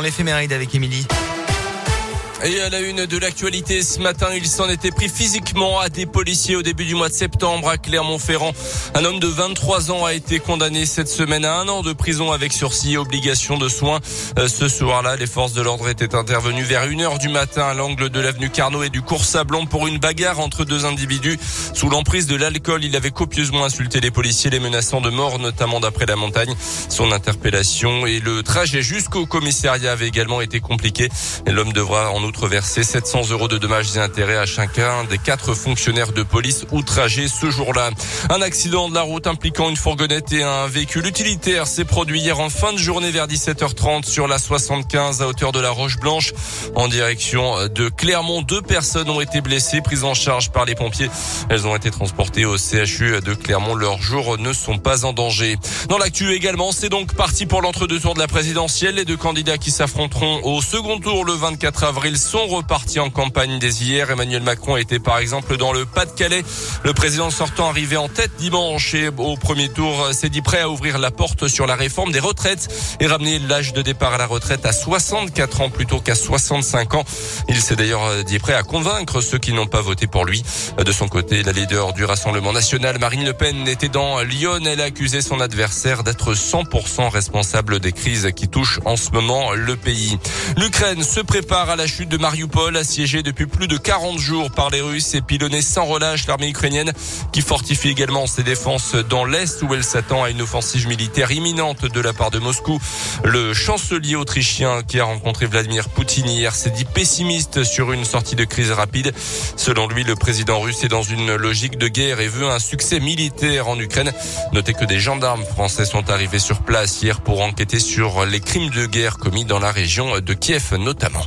L'éphéméride avec Émilie. Et à la une de l'actualité ce matin, il s'en était pris physiquement à des policiers au début du mois de septembre à Clermont-Ferrand. Un homme de 23 ans a été condamné cette semaine à un an de prison avec sursis et obligation de soins. Euh, ce soir-là, les forces de l'ordre étaient intervenues vers 1h du matin à l'angle de l'avenue Carnot et du cours Sablon pour une bagarre entre deux individus. Sous l'emprise de l'alcool, il avait copieusement insulté les policiers, les menaçant de mort, notamment d'après la montagne. Son interpellation et le trajet jusqu'au commissariat avait également été compliqué. L'homme devra en outre verser 700 euros de dommages et intérêts à chacun des quatre fonctionnaires de police outragés ce jour-là. Un accident de la route impliquant une fourgonnette et un véhicule utilitaire s'est produit hier en fin de journée vers 17h30 sur la 75 à hauteur de la Roche Blanche en direction de Clermont. Deux personnes ont été blessées, prises en charge par les pompiers. Elles ont été transportées au CHU de Clermont. Leurs jours ne sont pas en danger. Dans l'actu également, c'est donc parti pour l'entre-deux tours de la présidentielle. Les deux candidats qui s'affronteront au second tour le 24 avril sont repartis en campagne dès hier. Emmanuel Macron était par exemple dans le Pas-de-Calais. Le président sortant arrivé en tête dimanche et au premier tour s'est dit prêt à ouvrir la porte sur la réforme des retraites et ramener l'âge de départ à la retraite à 64 ans plutôt qu'à 65 ans. Il s'est d'ailleurs dit prêt à convaincre ceux qui n'ont pas voté pour lui. De son côté, la leader du Rassemblement national, Marine Le Pen, était dans Lyon. Elle a accusé son adversaire d'être 100% responsable des crises qui touchent en ce moment le pays. L'Ukraine se prépare à la chute de Mariupol, assiégée depuis plus de 40 jours par les Russes et pilonnée sans relâche l'armée ukrainienne qui fortifie également ses défenses dans l'Est où elle s'attend à une offensive militaire imminente de la part de Moscou. Le chancelier autrichien qui a rencontré Vladimir Poutine hier s'est dit pessimiste sur une sortie de crise rapide. Selon lui, le président russe est dans une logique de guerre et veut un succès militaire en Ukraine. Notez que des gendarmes français sont arrivés sur place hier pour enquêter sur les crimes de guerre commis dans la région de Kiev notamment.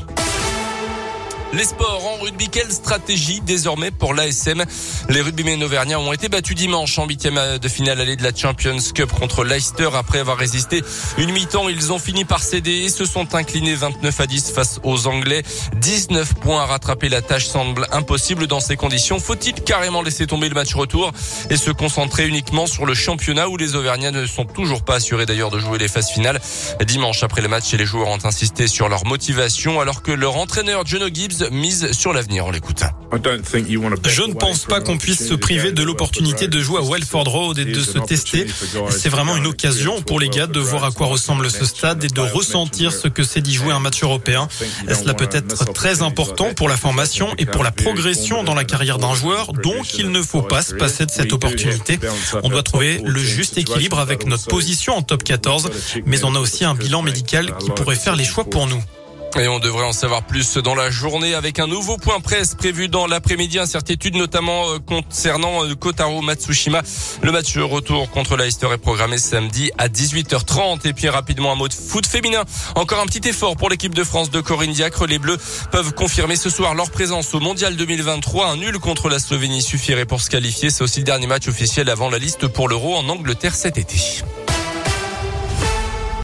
Les sports en rugby, quelle stratégie désormais pour l'ASM Les rugbymen auvergnats ont été battus dimanche en huitième de finale allée de la Champions Cup contre Leicester après avoir résisté une mi-temps. Ils ont fini par céder et se sont inclinés 29 à 10 face aux Anglais. 19 points à rattraper. La tâche semble impossible dans ces conditions. Faut-il carrément laisser tomber le match retour et se concentrer uniquement sur le championnat où les Auvergnats ne sont toujours pas assurés d'ailleurs de jouer les phases finales Dimanche après le match, les joueurs ont insisté sur leur motivation alors que leur entraîneur Jono Gibbs mise sur l'avenir. On l'écoute. Je ne pense pas qu'on puisse se priver de l'opportunité de jouer à Welford Road et de se tester. C'est vraiment une occasion pour les gars de voir à quoi ressemble ce stade et de ressentir ce que c'est d'y jouer un match européen. Cela peut être très important pour la formation et pour la progression dans la carrière d'un joueur, donc il ne faut pas se passer de cette opportunité. On doit trouver le juste équilibre avec notre position en top 14, mais on a aussi un bilan médical qui pourrait faire les choix pour nous. Et on devrait en savoir plus dans la journée avec un nouveau point presse prévu dans l'après-midi. Incertitude notamment euh, concernant euh, Kotaro Matsushima. Le match retour contre Leicester est programmé samedi à 18h30. Et puis rapidement un mot de foot féminin. Encore un petit effort pour l'équipe de France de Corinne Diacre. Les Bleus peuvent confirmer ce soir leur présence au Mondial 2023. Un nul contre la Slovénie suffirait pour se qualifier. C'est aussi le dernier match officiel avant la liste pour l'Euro en Angleterre cet été.